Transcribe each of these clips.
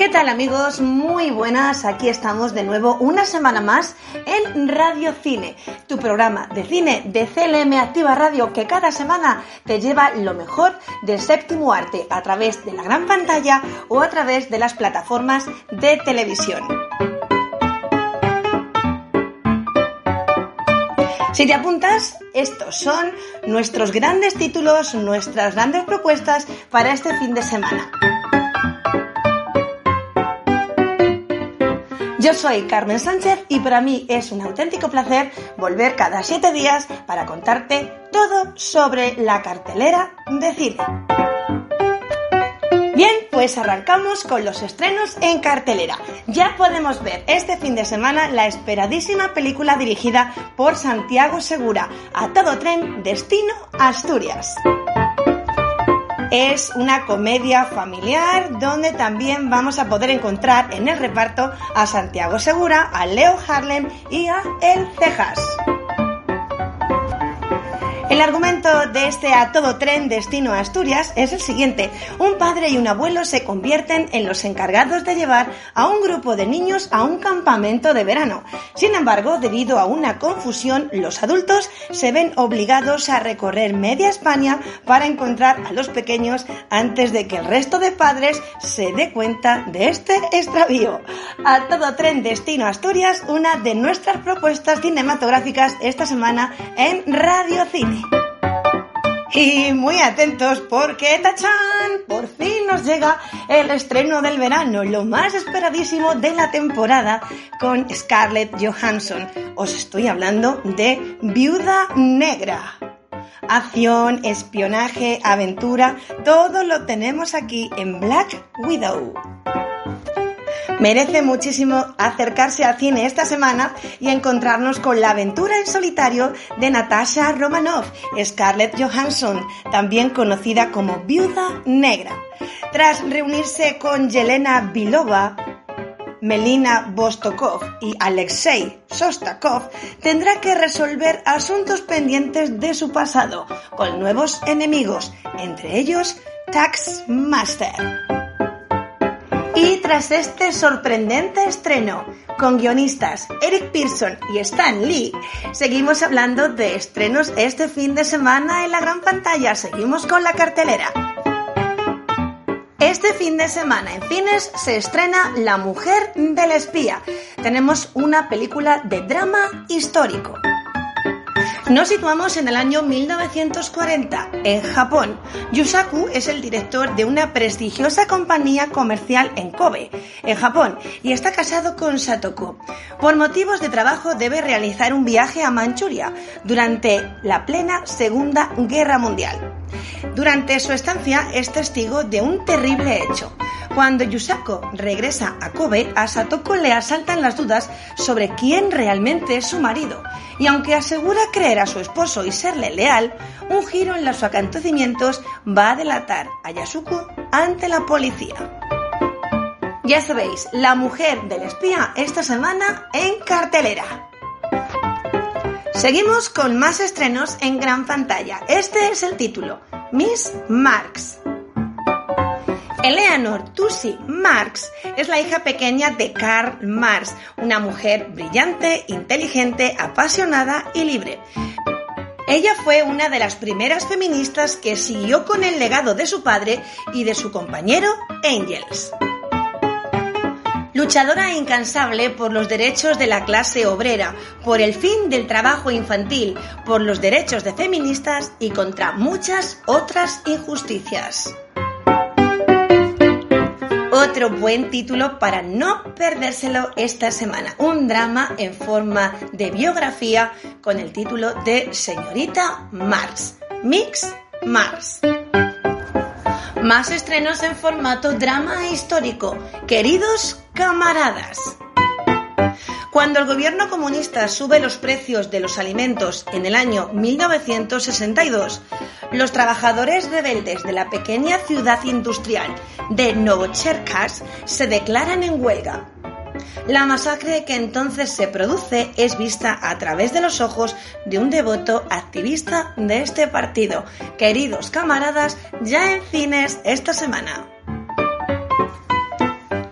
¿Qué tal amigos? Muy buenas, aquí estamos de nuevo una semana más en Radio Cine, tu programa de cine de CLM Activa Radio que cada semana te lleva lo mejor del séptimo arte a través de la gran pantalla o a través de las plataformas de televisión. Si te apuntas, estos son nuestros grandes títulos, nuestras grandes propuestas para este fin de semana. Yo soy Carmen Sánchez y para mí es un auténtico placer volver cada siete días para contarte todo sobre la cartelera de cine. Bien, pues arrancamos con los estrenos en cartelera. Ya podemos ver este fin de semana la esperadísima película dirigida por Santiago Segura, A todo tren, Destino Asturias. Es una comedia familiar donde también vamos a poder encontrar en el reparto a Santiago Segura, a Leo Harlem y a El Cejas. El argumento de este a todo tren destino Asturias es el siguiente. Un padre y un abuelo se convierten en los encargados de llevar a un grupo de niños a un campamento de verano. Sin embargo, debido a una confusión, los adultos se ven obligados a recorrer media España para encontrar a los pequeños antes de que el resto de padres se dé cuenta de este extravío. A todo tren destino a Asturias, una de nuestras propuestas cinematográficas esta semana en Radio Cine. Y muy atentos porque ¡tachán! Por fin nos llega el estreno del verano, lo más esperadísimo de la temporada con Scarlett Johansson. Os estoy hablando de Viuda Negra. Acción, espionaje, aventura, todo lo tenemos aquí en Black Widow. Merece muchísimo acercarse al cine esta semana y encontrarnos con la aventura en solitario de Natasha Romanoff, Scarlett Johansson, también conocida como Viuda Negra. Tras reunirse con Yelena Bilova, Melina Bostokov y Alexei Sostakov, tendrá que resolver asuntos pendientes de su pasado, con nuevos enemigos, entre ellos Taxmaster. Y tras este sorprendente estreno, con guionistas Eric Pearson y Stan Lee, seguimos hablando de estrenos este fin de semana en la gran pantalla. Seguimos con la cartelera. Este fin de semana en cines se estrena La mujer del espía. Tenemos una película de drama histórico. Nos situamos en el año 1940, en Japón. Yusaku es el director de una prestigiosa compañía comercial en Kobe, en Japón, y está casado con Satoko. Por motivos de trabajo debe realizar un viaje a Manchuria durante la plena Segunda Guerra Mundial. Durante su estancia es testigo de un terrible hecho. Cuando Yusako regresa a Kobe, a Satoko le asaltan las dudas sobre quién realmente es su marido, y aunque asegura creer a su esposo y serle leal, un giro en los acontecimientos va a delatar a Yasuko ante la policía. Ya sabéis, la mujer del espía esta semana en cartelera. Seguimos con más estrenos en gran pantalla. Este es el título, Miss Marx. Eleanor Tussi Marx es la hija pequeña de Karl Marx, una mujer brillante, inteligente, apasionada y libre. Ella fue una de las primeras feministas que siguió con el legado de su padre y de su compañero Engels. Luchadora incansable por los derechos de la clase obrera, por el fin del trabajo infantil, por los derechos de feministas y contra muchas otras injusticias. Otro buen título para no perdérselo esta semana. Un drama en forma de biografía con el título de Señorita Marx. Mix Mars. Más estrenos en formato drama histórico. Queridos camaradas. Cuando el gobierno comunista sube los precios de los alimentos en el año 1962, los trabajadores rebeldes de la pequeña ciudad industrial de Novocherkassk se declaran en huelga. La masacre que entonces se produce es vista a través de los ojos de un devoto activista de este partido. Queridos camaradas, ya en cines esta semana.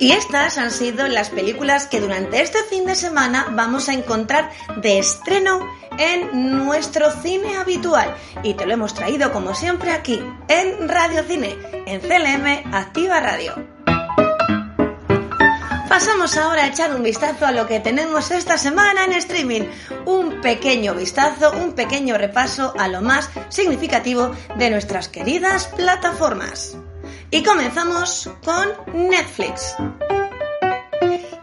Y estas han sido las películas que durante este fin de semana vamos a encontrar de estreno en nuestro cine habitual. Y te lo hemos traído como siempre aquí, en Radio Cine, en CLM Activa Radio. Pasamos ahora a echar un vistazo a lo que tenemos esta semana en streaming. Un pequeño vistazo, un pequeño repaso a lo más significativo de nuestras queridas plataformas. Y comenzamos con Netflix.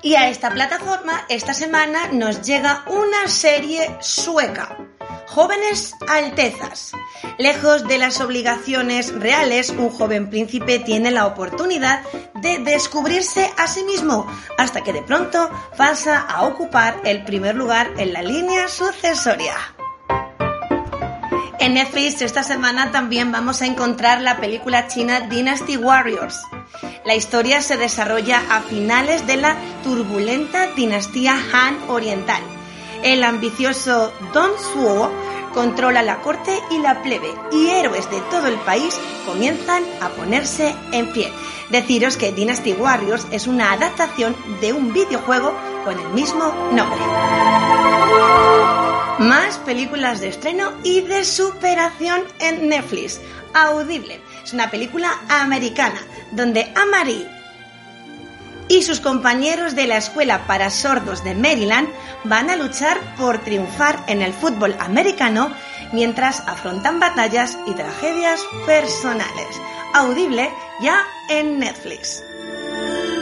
Y a esta plataforma esta semana nos llega una serie sueca. Jóvenes Altezas. Lejos de las obligaciones reales, un joven príncipe tiene la oportunidad de descubrirse a sí mismo, hasta que de pronto pasa a ocupar el primer lugar en la línea sucesoria. En Netflix esta semana también vamos a encontrar la película china Dynasty Warriors. La historia se desarrolla a finales de la turbulenta dinastía Han Oriental. El ambicioso Don Suo controla la corte y la plebe y héroes de todo el país comienzan a ponerse en pie. Deciros que Dynasty Warriors es una adaptación de un videojuego con el mismo nombre. Más películas de estreno y de superación en Netflix. Audible. Es una película americana donde Amari y sus compañeros de la Escuela para Sordos de Maryland van a luchar por triunfar en el fútbol americano mientras afrontan batallas y tragedias personales. Audible ya en Netflix.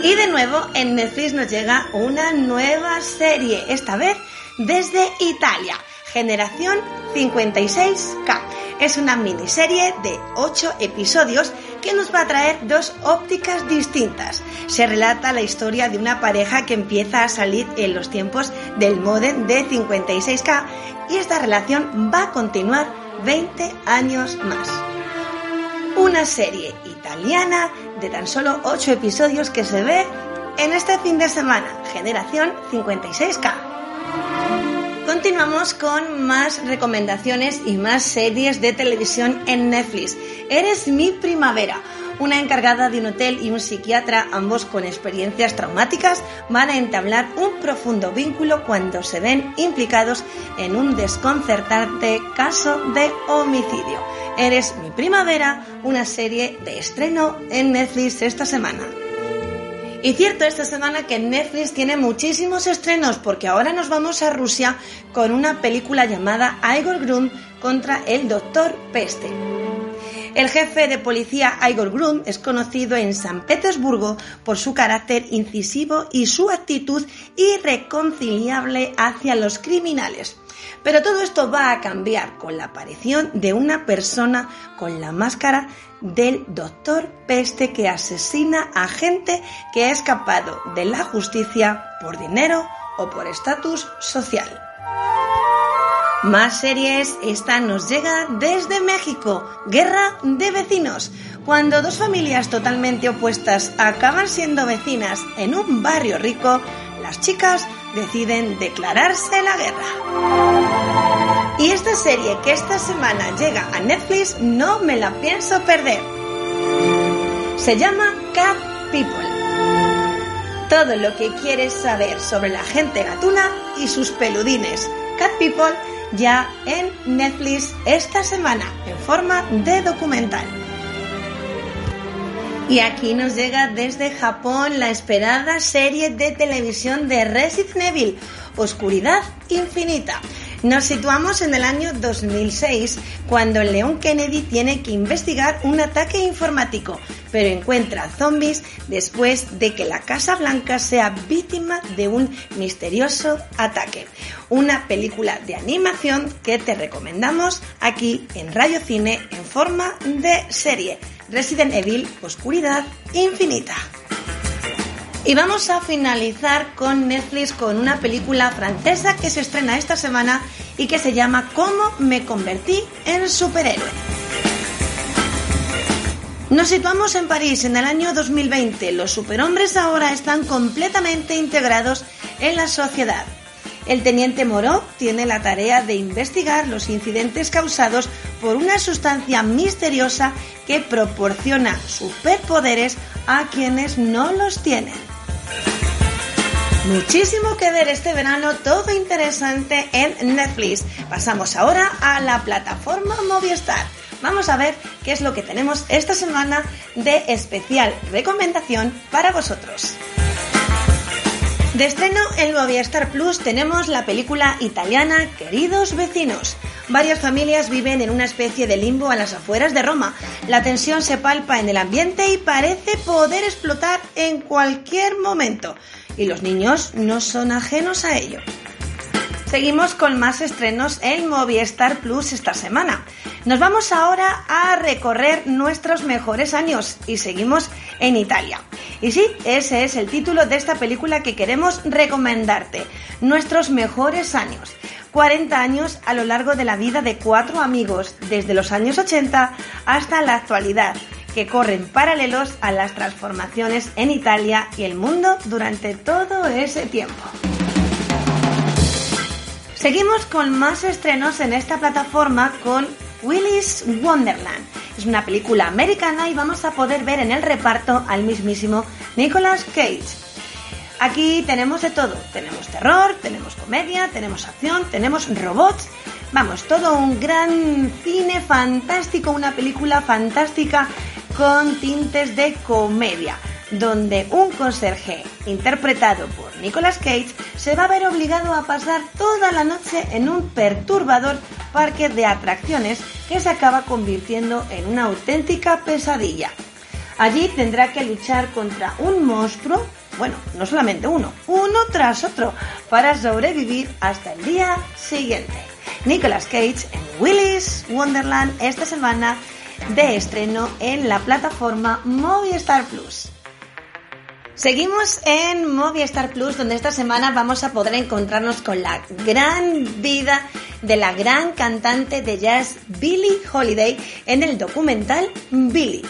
Y de nuevo en Netflix nos llega una nueva serie, esta vez desde Italia, Generación 56K. Es una miniserie de 8 episodios que nos va a traer dos ópticas distintas. Se relata la historia de una pareja que empieza a salir en los tiempos del modem de 56K y esta relación va a continuar 20 años más. Una serie italiana de tan solo 8 episodios que se ve en este fin de semana, Generación 56K. Continuamos con más recomendaciones y más series de televisión en Netflix. Eres mi primavera. Una encargada de un hotel y un psiquiatra, ambos con experiencias traumáticas, van a entablar un profundo vínculo cuando se ven implicados en un desconcertante caso de homicidio. Eres mi primavera, una serie de estreno en Netflix esta semana. Y cierto esta semana que Netflix tiene muchísimos estrenos porque ahora nos vamos a Rusia con una película llamada Igor Grun contra el Doctor Peste. El jefe de policía Igor Grun es conocido en San Petersburgo por su carácter incisivo y su actitud irreconciliable hacia los criminales. Pero todo esto va a cambiar con la aparición de una persona con la máscara del doctor Peste que asesina a gente que ha escapado de la justicia por dinero o por estatus social. Más series, esta nos llega desde México, Guerra de Vecinos, cuando dos familias totalmente opuestas acaban siendo vecinas en un barrio rico, las chicas deciden declararse la guerra. Y esta serie que esta semana llega a Netflix no me la pienso perder. Se llama Cat People. Todo lo que quieres saber sobre la gente gatuna y sus peludines. Cat People ya en Netflix esta semana en forma de documental. Y aquí nos llega desde Japón la esperada serie de televisión de Resident Evil, Oscuridad Infinita. Nos situamos en el año 2006, cuando el León Kennedy tiene que investigar un ataque informático, pero encuentra zombies después de que la Casa Blanca sea víctima de un misterioso ataque. Una película de animación que te recomendamos aquí en Radio Cine en forma de serie. Resident Evil Oscuridad Infinita. Y vamos a finalizar con Netflix con una película francesa que se estrena esta semana y que se llama Cómo me convertí en superhéroe. Nos situamos en París en el año 2020. Los superhombres ahora están completamente integrados en la sociedad. El teniente Moreau tiene la tarea de investigar los incidentes causados por una sustancia misteriosa que proporciona superpoderes a quienes no los tienen. Muchísimo que ver este verano, todo interesante en Netflix. Pasamos ahora a la plataforma Movistar. Vamos a ver qué es lo que tenemos esta semana de especial recomendación para vosotros. De estreno en Movistar Plus tenemos la película italiana Queridos vecinos. Varias familias viven en una especie de limbo a las afueras de Roma. La tensión se palpa en el ambiente y parece poder explotar en cualquier momento y los niños no son ajenos a ello. Seguimos con más estrenos en Movistar Plus esta semana. Nos vamos ahora a recorrer nuestros mejores años y seguimos en Italia. Y sí, ese es el título de esta película que queremos recomendarte. Nuestros mejores años. 40 años a lo largo de la vida de cuatro amigos, desde los años 80 hasta la actualidad que corren paralelos a las transformaciones en Italia y el mundo durante todo ese tiempo. Seguimos con más estrenos en esta plataforma con Willy's Wonderland. Es una película americana y vamos a poder ver en el reparto al mismísimo Nicolas Cage. Aquí tenemos de todo. Tenemos terror, tenemos comedia, tenemos acción, tenemos robots. Vamos, todo un gran cine fantástico, una película fantástica con tintes de comedia, donde un conserje interpretado por Nicolas Cage se va a ver obligado a pasar toda la noche en un perturbador parque de atracciones que se acaba convirtiendo en una auténtica pesadilla. Allí tendrá que luchar contra un monstruo, bueno, no solamente uno, uno tras otro, para sobrevivir hasta el día siguiente. Nicolas Cage en Willy's Wonderland esta semana de estreno en la plataforma Movistar Plus. Seguimos en Movistar Plus, donde esta semana vamos a poder encontrarnos con la gran vida de la gran cantante de jazz Billie Holiday en el documental Billie.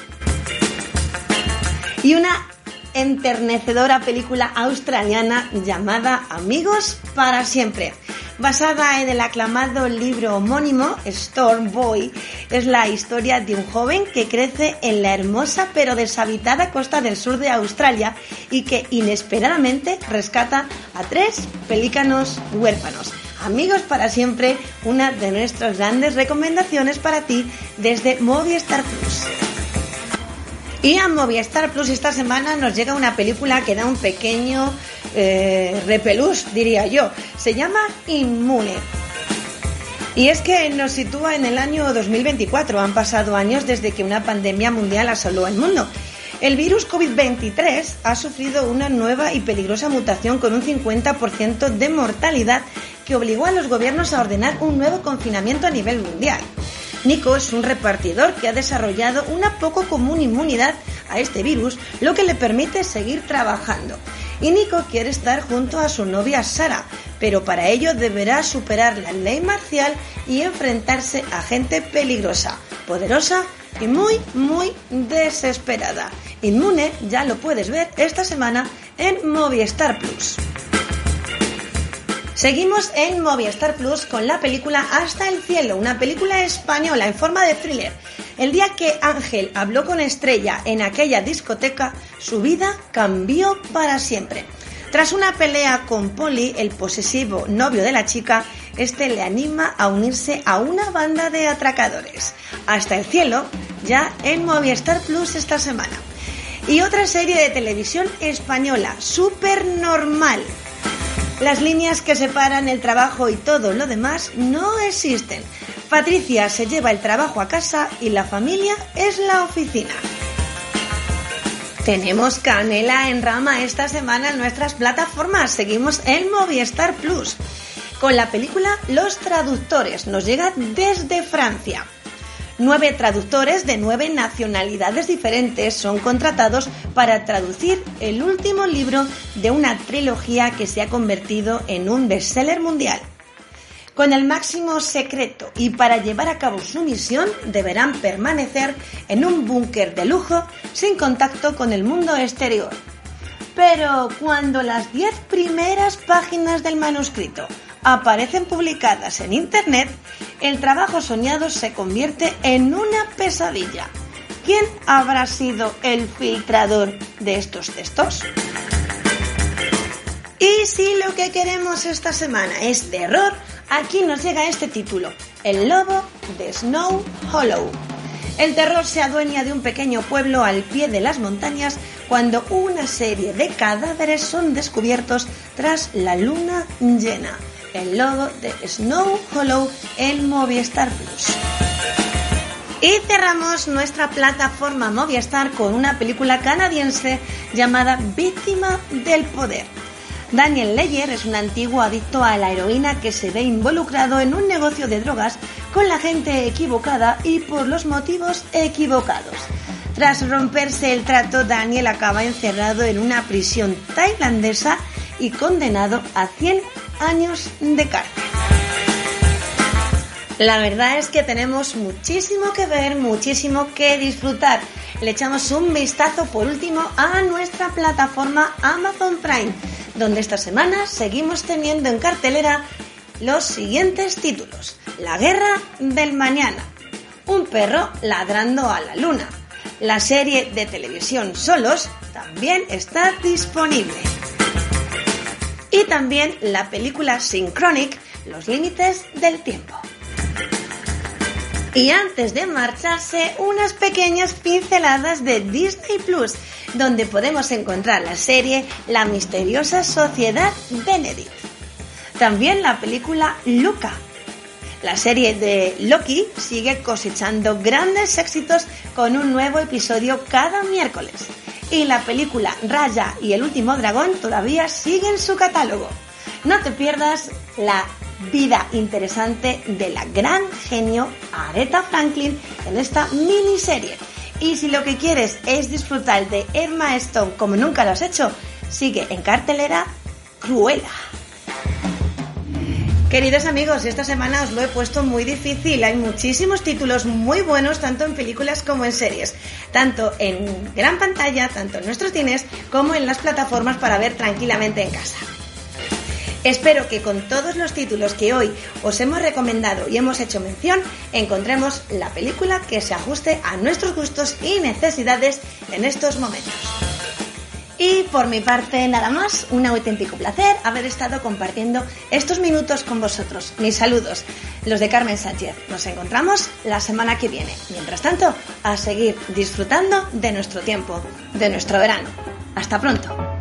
Y una enternecedora película australiana llamada Amigos para siempre basada en el aclamado libro homónimo Storm Boy, es la historia de un joven que crece en la hermosa pero deshabitada costa del sur de Australia y que inesperadamente rescata a tres pelícanos huérfanos. Amigos para siempre, una de nuestras grandes recomendaciones para ti desde Movistar Plus. Y a Movistar Plus esta semana nos llega una película que da un pequeño eh, repelús, diría yo. Se llama Inmune. Y es que nos sitúa en el año 2024. Han pasado años desde que una pandemia mundial asoló el mundo. El virus COVID-23 ha sufrido una nueva y peligrosa mutación con un 50% de mortalidad que obligó a los gobiernos a ordenar un nuevo confinamiento a nivel mundial. Nico es un repartidor que ha desarrollado una poco común inmunidad a este virus, lo que le permite seguir trabajando. Y Nico quiere estar junto a su novia Sara, pero para ello deberá superar la ley marcial y enfrentarse a gente peligrosa, poderosa y muy, muy desesperada. Inmune ya lo puedes ver esta semana en Movistar Plus. Seguimos en Movistar Plus con la película Hasta el cielo, una película española en forma de thriller. El día que Ángel habló con Estrella en aquella discoteca, su vida cambió para siempre. Tras una pelea con Polly, el posesivo novio de la chica, este le anima a unirse a una banda de atracadores. Hasta el cielo, ya en Movistar Plus esta semana. Y otra serie de televisión española, Super Normal, Las líneas que separan el trabajo y todo lo demás no existen. Patricia se lleva el trabajo a casa y la familia es la oficina. Tenemos canela en rama esta semana en nuestras plataformas. Seguimos en Movistar Plus. Con la película Los Traductores nos llega desde Francia. Nueve traductores de nueve nacionalidades diferentes son contratados para traducir el último libro de una trilogía que se ha convertido en un bestseller mundial. Con el máximo secreto y para llevar a cabo su misión deberán permanecer en un búnker de lujo sin contacto con el mundo exterior. Pero cuando las diez primeras páginas del manuscrito aparecen publicadas en Internet, el trabajo soñado se convierte en una pesadilla. ¿Quién habrá sido el filtrador de estos textos? Y si lo que queremos esta semana es terror, aquí nos llega este título, El lobo de Snow Hollow. El terror se adueña de un pequeño pueblo al pie de las montañas cuando una serie de cadáveres son descubiertos tras la luna llena el logo de Snow Hollow en Movistar Plus. Y cerramos nuestra plataforma Movistar con una película canadiense llamada Víctima del Poder. Daniel Leyer es un antiguo adicto a la heroína que se ve involucrado en un negocio de drogas con la gente equivocada y por los motivos equivocados. Tras romperse el trato, Daniel acaba encerrado en una prisión tailandesa y condenado a 100 años de cárcel. La verdad es que tenemos muchísimo que ver, muchísimo que disfrutar. Le echamos un vistazo por último a nuestra plataforma Amazon Prime, donde esta semana seguimos teniendo en cartelera los siguientes títulos. La guerra del mañana. Un perro ladrando a la luna. La serie de televisión Solos también está disponible y también la película Synchronic, Los Límites del Tiempo. Y antes de marcharse, unas pequeñas pinceladas de Disney Plus, donde podemos encontrar la serie La misteriosa sociedad Benedict. También la película Luca. La serie de Loki sigue cosechando grandes éxitos con un nuevo episodio cada miércoles y la película Raya y el último dragón todavía sigue en su catálogo. No te pierdas la vida interesante de la gran genio Aretha Franklin en esta miniserie. Y si lo que quieres es disfrutar de Emma Stone como nunca lo has hecho, sigue en cartelera Cruella. Queridos amigos, esta semana os lo he puesto muy difícil. Hay muchísimos títulos muy buenos, tanto en películas como en series. Tanto en gran pantalla, tanto en nuestros cines, como en las plataformas para ver tranquilamente en casa. Espero que con todos los títulos que hoy os hemos recomendado y hemos hecho mención, encontremos la película que se ajuste a nuestros gustos y necesidades en estos momentos. Y por mi parte, nada más, un auténtico placer haber estado compartiendo estos minutos con vosotros. Mis saludos, los de Carmen Sánchez. Nos encontramos la semana que viene. Mientras tanto, a seguir disfrutando de nuestro tiempo, de nuestro verano. Hasta pronto.